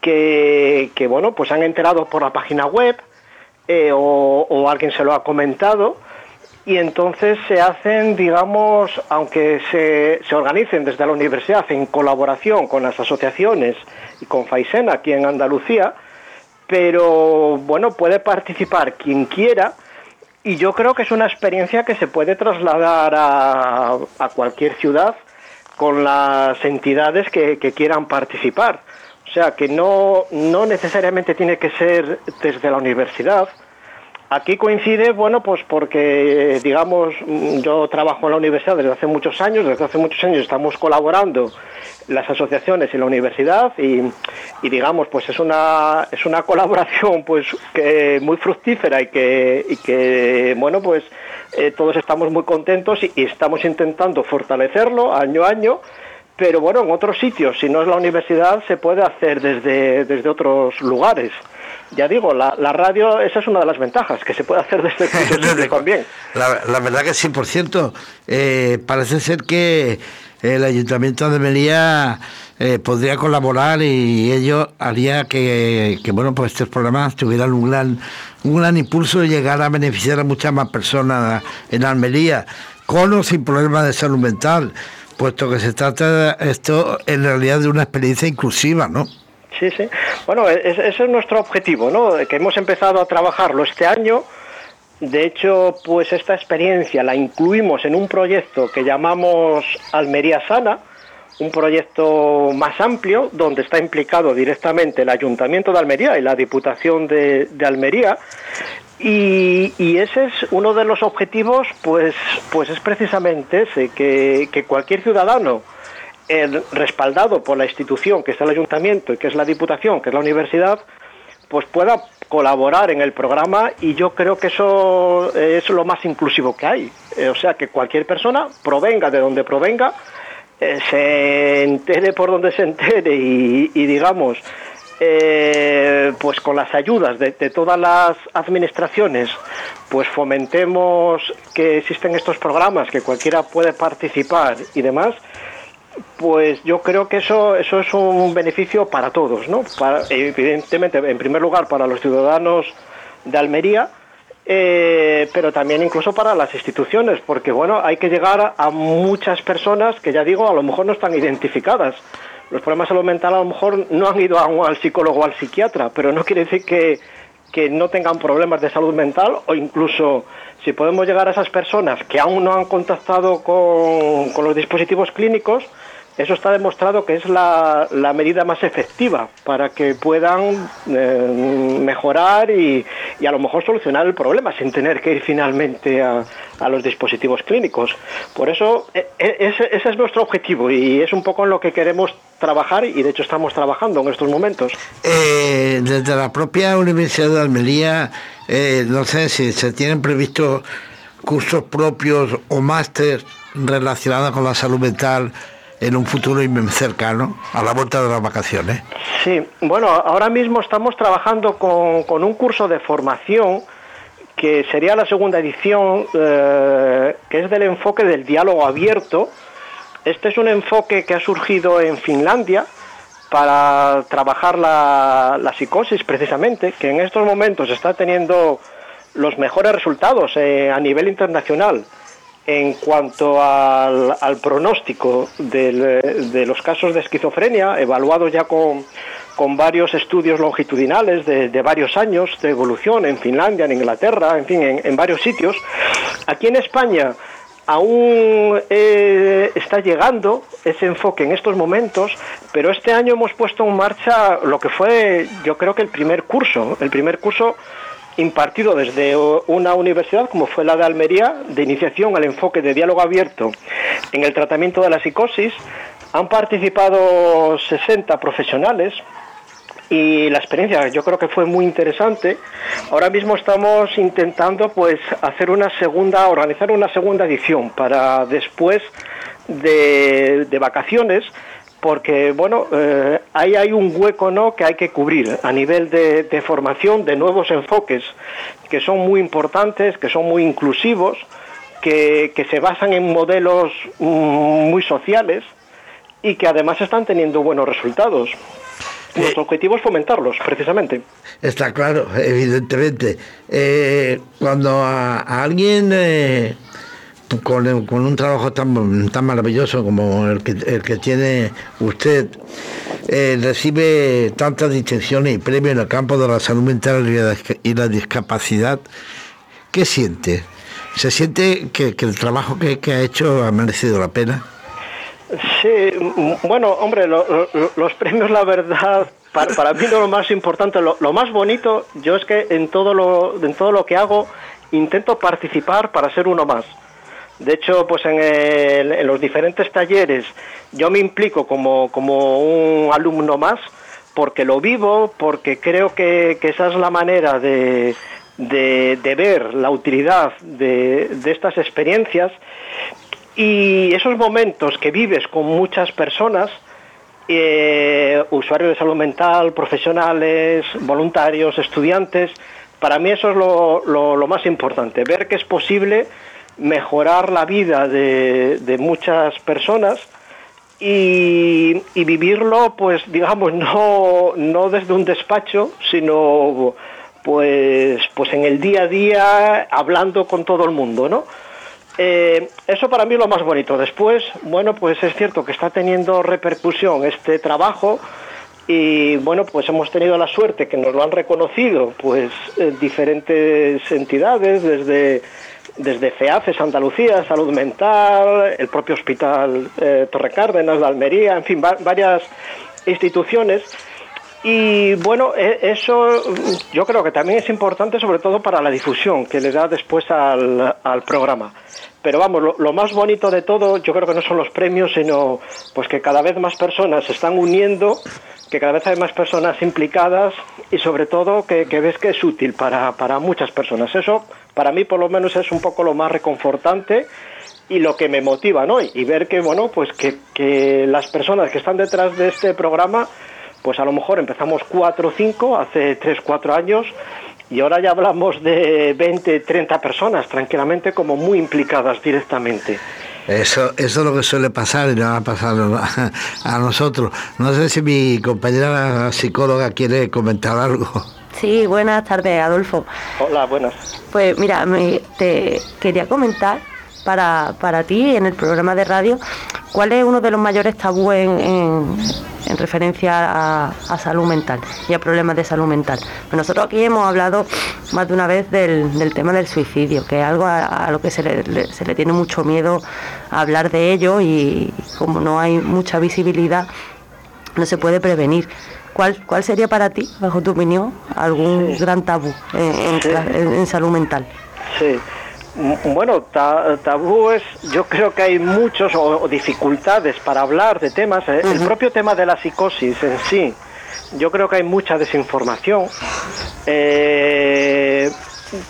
S4: que, bueno, pues han enterado por la página web eh, o, o alguien se lo ha comentado y entonces se hacen, digamos, aunque se, se, organicen desde la universidad en colaboración con las asociaciones y con Faisena aquí en Andalucía, pero bueno, puede participar quien quiera y yo creo que es una experiencia que se puede trasladar a, a cualquier ciudad con las entidades que, que, quieran participar. O sea, que no, no necesariamente tiene que ser desde la universidad. Aquí coincide, bueno, pues porque, digamos, yo trabajo en la universidad desde hace muchos años, desde hace muchos años estamos colaborando las asociaciones y la universidad y, digamos pues es una es una colaboración pues que muy fructífera y que, y que bueno pues eh, todos estamos muy contentos y, y, estamos intentando fortalecerlo año a año pero bueno en otros sitios si no es la universidad se puede hacer desde desde otros lugares ya digo, la, la, radio, esa es una de las ventajas, que se puede hacer desde el también.
S1: La, la, verdad que sí, por cierto, eh, parece ser que el Ayuntamiento de Melilla eh, podría colaborar y ello haría que, que, bueno, pues estos programas tuvieran un gran, un gran impulso y llegar a beneficiar a muchas más personas en Almería, con o sin problemas de salud mental, puesto que se trata esto en realidad de una experiencia inclusiva, ¿no?
S4: Sí, sí. Bueno, ese es nuestro objetivo, ¿no? Que hemos empezado a trabajarlo este año. De hecho, pues esta experiencia la incluimos en un proyecto que llamamos Almería Sana, un proyecto más amplio donde está implicado directamente el Ayuntamiento de Almería y la Diputación de, de Almería. Y, y, ese es uno de los objetivos, pues, pues es precisamente ese, que, que cualquier ciudadano eh, respaldado por la institución que es el ayuntamiento y que es la diputación, que es la universidad, pues pueda colaborar en el programa y yo creo que eso es lo más inclusivo que hay. Eh, o sea, que cualquier persona, provenga de donde provenga, eh, se entere por donde se entere y, digamos, pues con las ayudas de, de, todas las administraciones, pues fomentemos que existen estos programas, que cualquiera puede participar y demás, pues yo creo que eso, eso es un beneficio para todos, ¿no? Para, evidentemente, en primer lugar, para los ciudadanos de Almería, eh, pero también incluso para las instituciones, porque bueno, hay que llegar a muchas personas que ya digo, a lo mejor no están identificadas. Los problemas de salud mental a lo mejor no han ido a, al psicólogo o al psiquiatra, pero no quiere decir que, que no tengan problemas de salud mental o incluso si podemos llegar a esas personas que aún no han contactado con, con los dispositivos clínicos, eso está demostrado que es la, medida más efectiva para que puedan eh, mejorar y, a lo mejor solucionar el problema sin tener que ir finalmente a, los dispositivos clínicos. Por eso, e, e, ese, es nuestro objetivo y es un poco en lo que queremos trabajar y de hecho estamos trabajando en estos momentos.
S1: Eh, desde la propia Universidad de Almería, eh, no sé si se tienen previsto cursos propios o máster relacionados con la salud mental en un futuro cercano, a la vuelta de las vacaciones.
S4: Sí, bueno, ahora mismo estamos trabajando con, un curso de formación que sería la segunda edición, eh, que es del enfoque del diálogo abierto. Este es un enfoque que ha surgido en Finlandia para trabajar la, la psicosis precisamente, que en estos momentos está teniendo los mejores resultados eh, a nivel internacional en cuanto al, al pronóstico del, de los casos de esquizofrenia, evaluados ya con, varios estudios longitudinales de, de, varios años de evolución en Finlandia, en Inglaterra, en fin, en, en varios sitios. Aquí en España aún eh, está llegando ese enfoque en estos momentos, pero este año hemos puesto en marcha lo que fue, yo creo que el primer curso, el primer curso impartido desde una universidad como fue la de Almería, de iniciación al enfoque de diálogo abierto en el tratamiento de la psicosis. Han participado 60 profesionales y la experiencia yo creo que fue muy interesante. Ahora mismo estamos intentando pues hacer una segunda, organizar una segunda edición para después de, de vacaciones porque bueno eh, ahí hay un hueco no que hay que cubrir a nivel de, de, formación de nuevos enfoques que son muy importantes que son muy inclusivos que, que se basan en modelos mm, muy sociales y que además están teniendo buenos resultados. Nuestro objetivo es fomentarlos precisamente.
S1: Está claro evidentemente. Eh, cuando a, a alguien eh con, un trabajo tan, tan maravilloso como el que, el que tiene usted, eh, recibe tantas distinciones y premios en el campo de la salud mental y la, discapacidad, ¿qué siente? ¿Se siente que, el trabajo que, ha hecho ha merecido la pena?
S4: Sí, bueno, hombre, los premios, la verdad, para, mí lo más importante, lo, lo, más bonito, yo es que en todo lo, en todo lo que hago intento participar para ser uno más. De hecho, pues en, los diferentes talleres yo me implico como, un alumno más porque lo vivo, porque creo que, esa es la manera de, ver la utilidad de, estas experiencias. Y esos momentos que vives con muchas personas, eh, usuarios de salud mental, profesionales, voluntarios, estudiantes, para mí eso es lo más importante, ver que es posible mejorar la vida de, muchas personas y, vivirlo, pues digamos, no, no desde un despacho, sino pues, pues en el día a día, hablando con todo el mundo, ¿no? Eh, eso para mí es lo más bonito. Después, bueno, pues es cierto que está teniendo repercusión este trabajo y bueno, pues hemos tenido la suerte que nos lo han reconocido, pues eh, diferentes entidades, desde desde FEACES Andalucía, Salud Mental, el propio Hospital eh, Torre Cárdenas de Almería, en fin, varias instituciones. Y bueno, e, eso yo creo que también es importante sobre todo para la difusión que le da después al, programa. Pero vamos, lo, más bonito de todo yo creo que no son los premios, sino pues que cada vez más personas se están uniendo, que cada vez hay más personas implicadas y sobre todo que, ves que es útil para, para muchas personas. Eso para mí por lo menos es un poco lo más reconfortante y lo que me motiva, ¿no? Y ver que, bueno, pues que, las personas que están detrás de este programa, pues a lo mejor empezamos cuatro o cinco, hace tres, cuatro años, y ahora ya hablamos de 20, 30 personas tranquilamente como muy implicadas directamente.
S1: Eso, eso es lo que suele pasar y no va a pasar a nosotros. No sé si mi compañera psicóloga quiere comentar algo.
S2: Sí, buenas tardes, Adolfo.
S4: Hola, buenas.
S2: Pues mira, me, te quería comentar para, para ti en el programa de radio cuál es uno de los mayores tabúes en, en, referencia a, salud mental y a problemas de salud mental. Pues nosotros aquí hemos hablado más de una vez del, tema del suicidio, que es algo a, lo que se le, se le tiene mucho miedo a hablar de ello y como no hay mucha visibilidad, no se puede prevenir. ¿Cuál, ¿Cuál sería para ti, bajo tu opinión, algún gran tabú en, salud mental?
S4: Sí. Bueno, tabú es, yo creo que hay muchos o, dificultades para hablar de temas. ¿eh? El propio tema de la psicosis en sí, yo creo que hay mucha desinformación. Eh,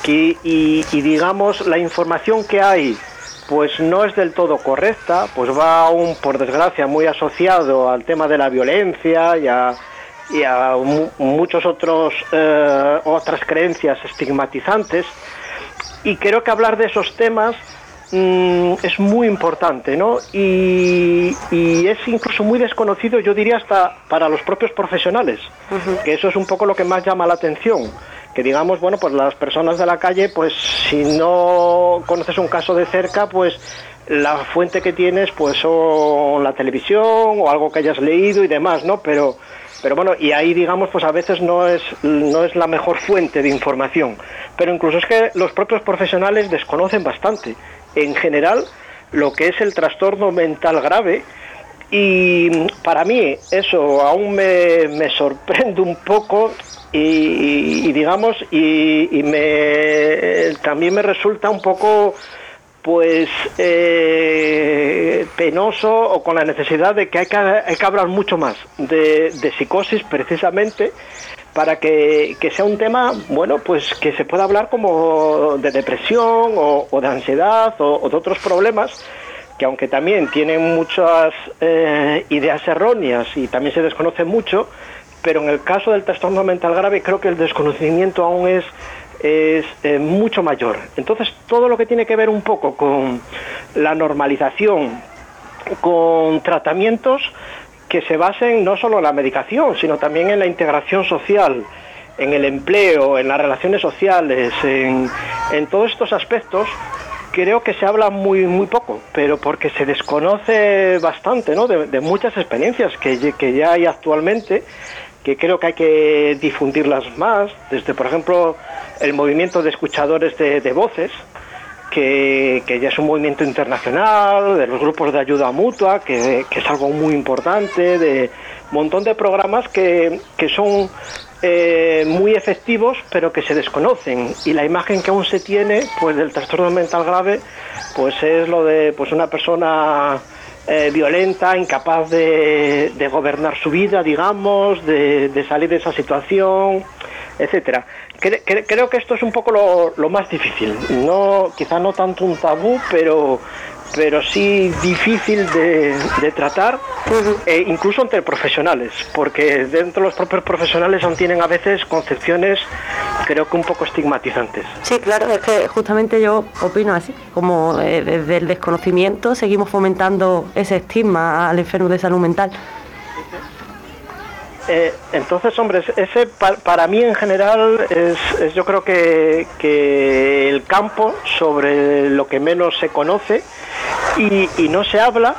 S4: y, digamos, la información que hay pues no es del todo correcta, pues va aún, por desgracia, muy asociado al tema de la violencia y a, y a muchos otros eh, otras creencias estigmatizantes y creo que hablar de esos temas mm, es muy importante ¿no? Y, es incluso muy desconocido yo diría hasta para los propios profesionales que eso es un poco lo que más llama la atención. Que digamos bueno pues las personas de la calle pues si no conoces un caso de cerca pues la fuente que tienes pues son la televisión o algo que hayas leído y demás no pero pero bueno, y ahí digamos, pues a veces no es, no es la mejor fuente de información. Pero incluso es que los propios profesionales desconocen bastante, en general, lo que es el trastorno mental grave. Y para mí eso aún me, sorprende un poco y, digamos, y, y me, también me resulta un poco pues eh, penoso o con la necesidad de que hay que, hay que hablar mucho más de, psicosis precisamente para que, sea un tema, bueno, pues que se pueda hablar como de depresión o, de ansiedad o, de otros problemas que aunque también tienen muchas eh, ideas erróneas y también se desconoce mucho, pero en el caso del trastorno mental grave creo que el desconocimiento aún es es eh, mucho mayor. Entonces, todo lo que tiene que ver un poco con la normalización, con tratamientos que se basen no solo en la medicación, sino también en la integración social, en el empleo, en las relaciones sociales, en, todos estos aspectos creo que se habla muy muy poco, pero porque se desconoce bastante, ¿no? De, muchas experiencias que, que, ya hay actualmente, que creo que hay que difundirlas más, desde por ejemplo el movimiento de escuchadores de, voces, que, ya es un movimiento internacional, de los grupos de ayuda mutua, que, que es algo muy importante, de un montón de programas que, que son eh, muy efectivos pero que se desconocen. Y la imagen que aún se tiene pues del trastorno mental grave pues es lo de pues una persona eh, violenta incapaz de, gobernar su vida digamos de, salir de esa situación etcétera. Creo que esto es un poco lo, lo más difícil. No quizá no tanto un tabú pero pero sí difícil de, tratar, e incluso entre profesionales, porque dentro de los propios profesionales aún tienen a veces concepciones, creo que un poco estigmatizantes.
S2: Sí, claro, es que justamente yo opino así, como eh, desde el desconocimiento seguimos fomentando ese estigma al enfermo de salud mental.
S4: Eh, entonces, hombre, ese para, mí en general es, yo creo que, el campo sobre lo que menos se conoce y, no se habla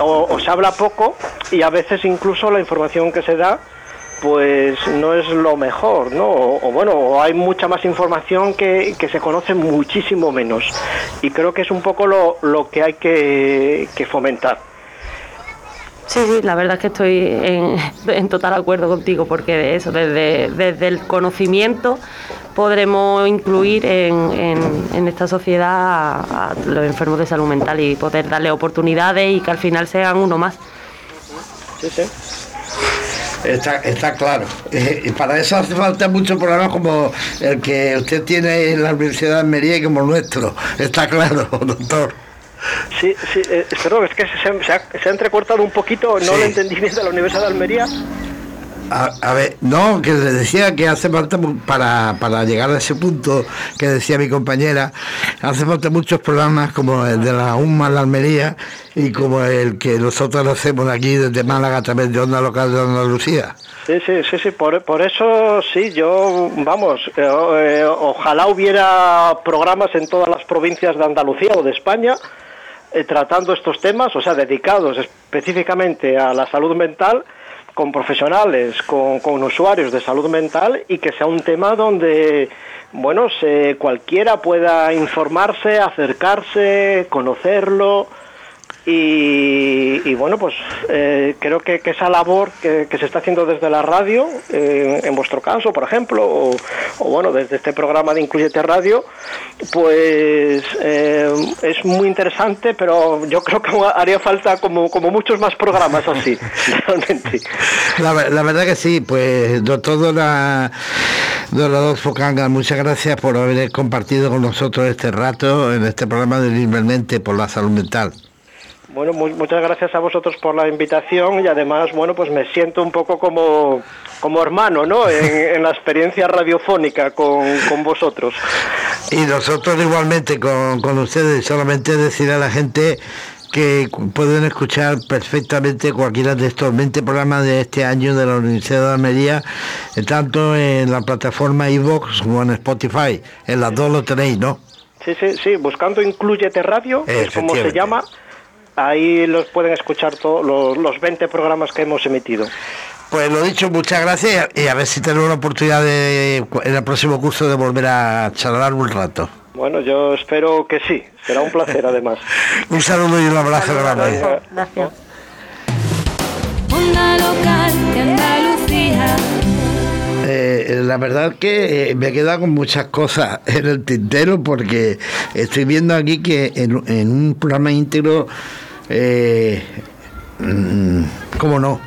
S4: o, se habla poco y a veces incluso la información que se da pues no es lo mejor, ¿no? O, bueno, hay mucha más información que, se conoce muchísimo menos. Y creo que es un poco lo que hay que, fomentar.
S2: Sí, sí, la verdad es que estoy en, en, total acuerdo contigo, porque de eso, desde, desde el conocimiento podremos incluir en, esta sociedad a, los enfermos de salud mental y poder darle oportunidades y que al final sean uno más.
S1: Sí, sí. Está, claro. Eh, y para eso hace falta muchos programas como el que usted tiene en la Universidad de Almería y como nuestro. Está claro, doctor.
S4: Sí, sí, eh, perdón, es que se, ha, entrecortado un poquito, no lo entendí bien de la Universidad de Almería.
S1: A, ver, no, que le decía que hace falta para, para llegar a ese punto que decía mi compañera, hace falta muchos programas como el de la UMA la Almería y como el que nosotros hacemos aquí desde Málaga a través de Onda Local de Andalucía.
S4: Sí, sí, sí, sí, por, por eso sí, yo, vamos, eh, eh, ojalá hubiera programas en todas las provincias de Andalucía o de España eh, tratando estos temas, o sea, dedicados específicamente a la salud mental con profesionales, con, usuarios de salud mental y que sea un tema donde, bueno, se, cualquiera pueda informarse, acercarse, conocerlo y, bueno, pues eh, creo que, esa labor que, se está haciendo desde la radio, eh, en vuestro caso, por ejemplo, o, bueno, desde este programa de Incluyete Radio, pues eh, es muy interesante, pero yo creo que haría falta como, como muchos más programas así, realmente.
S1: La, verdad que sí, pues doctor Dora, Adolfo Cangas, muchas gracias por haber compartido con nosotros este rato en este programa de Libremente por la Salud Mental.
S4: Bueno, muchas gracias a vosotros por la invitación y además, bueno, pues me siento un poco como, como hermano, ¿no? En, la experiencia radiofónica con, vosotros.
S1: Y nosotros igualmente con, con ustedes, solamente decir a la gente que pueden escuchar perfectamente cualquiera de estos 20 programas de este año de la Universidad de Almería, tanto en la plataforma iVox como en Spotify. En las dos lo tenéis, ¿no?
S4: Sí, sí, sí, buscando Incluyete Radio, es como se llama, Ahí los pueden escuchar todos los, los 20 programas que hemos emitido.
S1: Pues lo dicho, muchas gracias y a ver si tenemos la oportunidad de, en el próximo curso de volver a charlar un rato.
S4: Bueno, yo espero que sí, será un placer además.
S1: un saludo y un abrazo grande. Gracias. Eh, la verdad que eh, me he quedado con muchas cosas en el tintero porque estoy viendo aquí que en, un programa íntegro, eh, mm, ¿cómo no?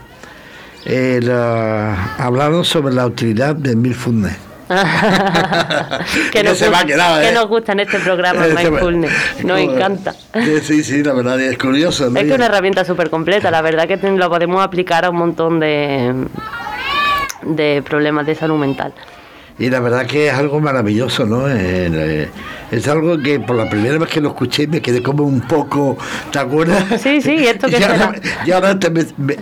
S1: hablaron sobre la utilidad de Mindfulness.
S2: que, nos, que nos gusta en este programa este Mindfulness, nos encanta.
S1: Sí, sí, la verdad es curioso.
S2: Es que es una herramienta súper completa, la verdad que lo podemos aplicar a un montón de de problemas de salud mental.
S1: y la verdad que es algo maravilloso, ¿no? Eh, es algo que por la primera vez que lo escuché me quedé como un poco, ¿te acuerdas?
S2: Sí, sí, esto que
S1: y ahora, y ahora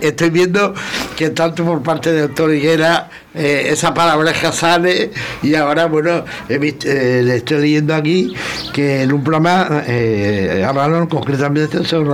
S1: estoy viendo que tanto por parte de doctor Higuera eh, esa palabra sale y ahora, bueno, eh, le estoy leyendo aquí que en un programa eh, hablaron concretamente sobre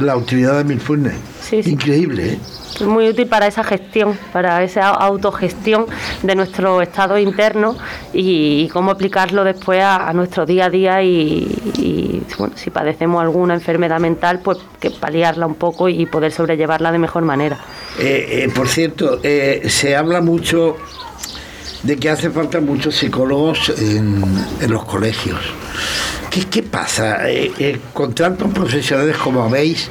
S1: la, utilidad de Milfurnes. Sí, Increíble, ¿eh?
S2: Muy útil para esa gestión, para esa autogestión de nuestro estado interno y, cómo aplicarlo después a, nuestro día a día y, bueno, si padecemos alguna enfermedad mental, pues que paliarla un poco y poder sobrellevarla de mejor manera.
S1: Eh, eh, por cierto, eh, se habla mucho de que hace falta muchos psicólogos en, los colegios. ¿Qué, qué pasa? con tantos profesionales como veis,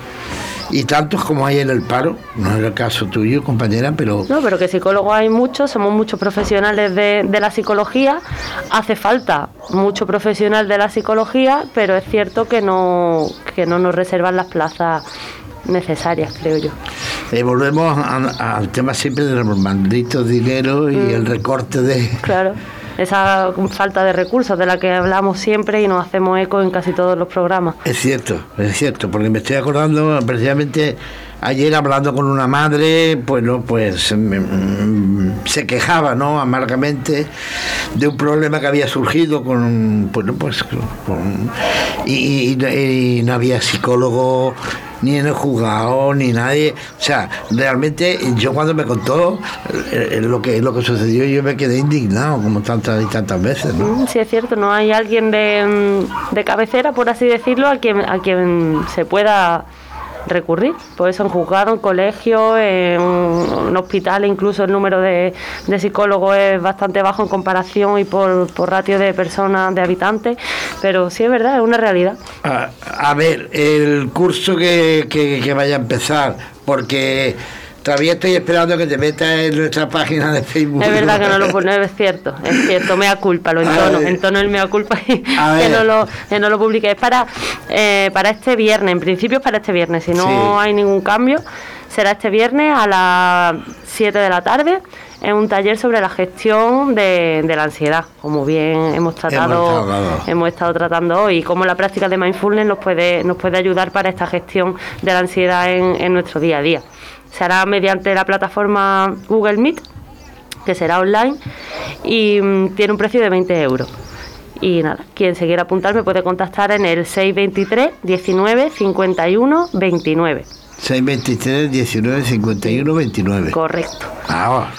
S1: y tantos como hay en el paro, no es el caso tuyo, compañera, pero...
S2: No, pero que psicólogos hay muchos, somos muchos profesionales de, de la psicología, hace falta mucho profesional de la psicología, pero es cierto que no, que no nos reservan las plazas necesarias, creo yo.
S1: Eh, volvemos al tema siempre de los malditos dinero y mm. el recorte de...
S2: Claro esa falta de recursos de la que hablamos siempre y nos hacemos eco en casi todos los programas.
S1: Es cierto, es cierto, porque me estoy acordando precisamente ayer hablando con una madre, pues no, pues mm, mm, se quejaba, ¿no? Amargamente de un problema que había surgido con, bueno, pues, y, no había psicólogo ni en el juzgado, ni nadie. O sea, realmente yo cuando me contó eh, eh, lo que lo que sucedió, yo me quedé indignado, como tantas y tantas veces. ¿no?
S2: Mm, sí, es cierto, no hay alguien de, de cabecera, por así decirlo, a quien, a quien se pueda recurrir. Por eso en juzgado, en colegio, en un hospital, incluso el número de, psicólogos es bastante bajo en comparación y por, ratio de personas, de habitantes. Pero sí es verdad, es una realidad.
S1: A, ver, el curso que, que vaya a empezar, porque Todavía estoy esperando que te metas en nuestra página de Facebook.
S2: Es verdad que no lo pone, es cierto, es cierto, mea culpa, lo entono, entono el mea culpa y que no, lo, que no lo publique. Es para, eh, para este viernes, en principio es para este viernes, si no hay ningún cambio, será este viernes a las 7 de la tarde en un taller sobre la gestión de, la ansiedad, como bien hemos tratado, hemos, estado tratando hoy, y cómo la práctica de mindfulness nos puede, nos puede ayudar para esta gestión de la ansiedad en nuestro día a día se hará mediante la plataforma Google Meet, que será online, y mm, tiene un precio de 20 euros. Y nada, quien se quiera apuntar me puede contactar en el 623 19 51 29.
S1: 623 19 51 29.
S2: Correcto.
S1: Ah,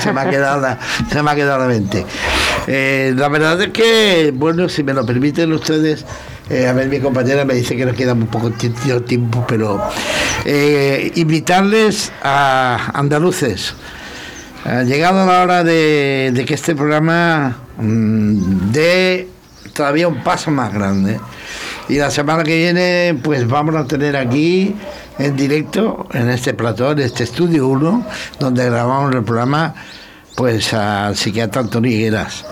S1: se me ha quedado la, se me ha quedado la mente. Eh, la verdad es que, bueno, si me lo permiten ustedes, eh, a ver, mi compañera me dice que nos queda un poco tiempo, pero eh, invitarles a andaluces. Ha llegado la hora de, que este programa mm, dé todavía un paso más grande. Y la semana que viene, pues vamos a tener aquí en directo, en este plató, en este estudio 1, donde grabamos el programa, pues al psiquiatra Antonio Higueras.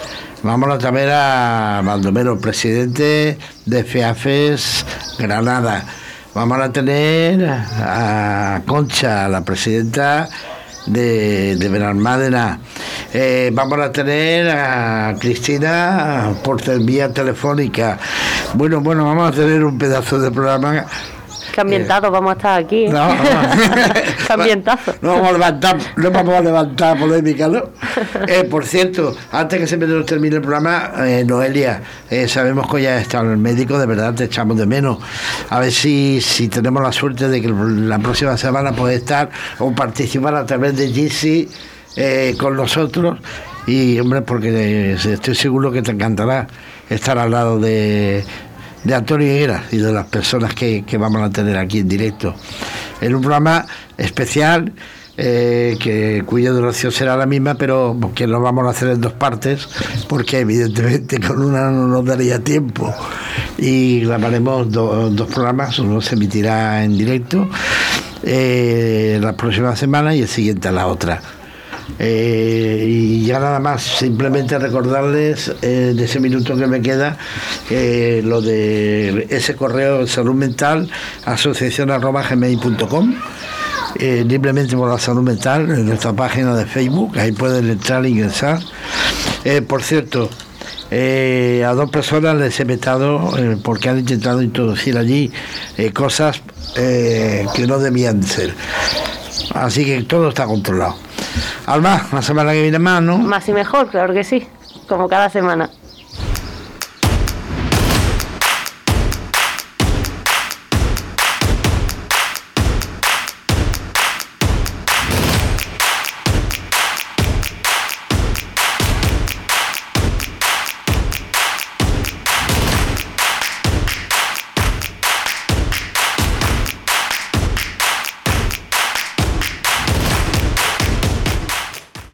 S1: Vamos a traer a Baldomero, presidente de FEAFES Granada. Vamos a tener a Concha, la presidenta de, de Benalmádena. Eh, vamos a tener a Cristina por vía telefónica. Bueno, bueno, vamos a tener un pedazo de programa
S2: Qué ambientado eh, vamos a estar aquí. ¿eh? No, ambientazo.
S1: No vamos a levantar, no vamos a levantar polémica, ¿no? Eh, por cierto, antes que se me termine el programa, Noelia, sabemos que ya está el médico, de verdad te echamos de menos. A ver si, si tenemos la suerte de que la próxima semana puede estar o participar a través de GC con nosotros. Y, hombre, porque estoy seguro que te encantará estar al lado de de Antonio Higuera y de las personas que, vamos a tener aquí en directo. En un programa especial eh, que, cuya duración será la misma, pero que lo vamos a hacer en dos partes, porque evidentemente con una no nos daría tiempo. Y grabaremos dos programas, uno se emitirá en directo eh, la próxima semana y el siguiente a la otra. Eh, y ya nada más, simplemente recordarles eh, de ese minuto que me queda lo de ese correo salud mental, asociación arroba gmail.com. Eh, libremente por la salud mental en nuestra página de Facebook, ahí pueden entrar e ingresar por cierto, a dos personas les he vetado porque han intentado introducir allí cosas que no debían ser. Así que todo está controlado. Alma, la semana que viene más, ¿no?
S2: Más y mejor, claro que sí, como cada semana.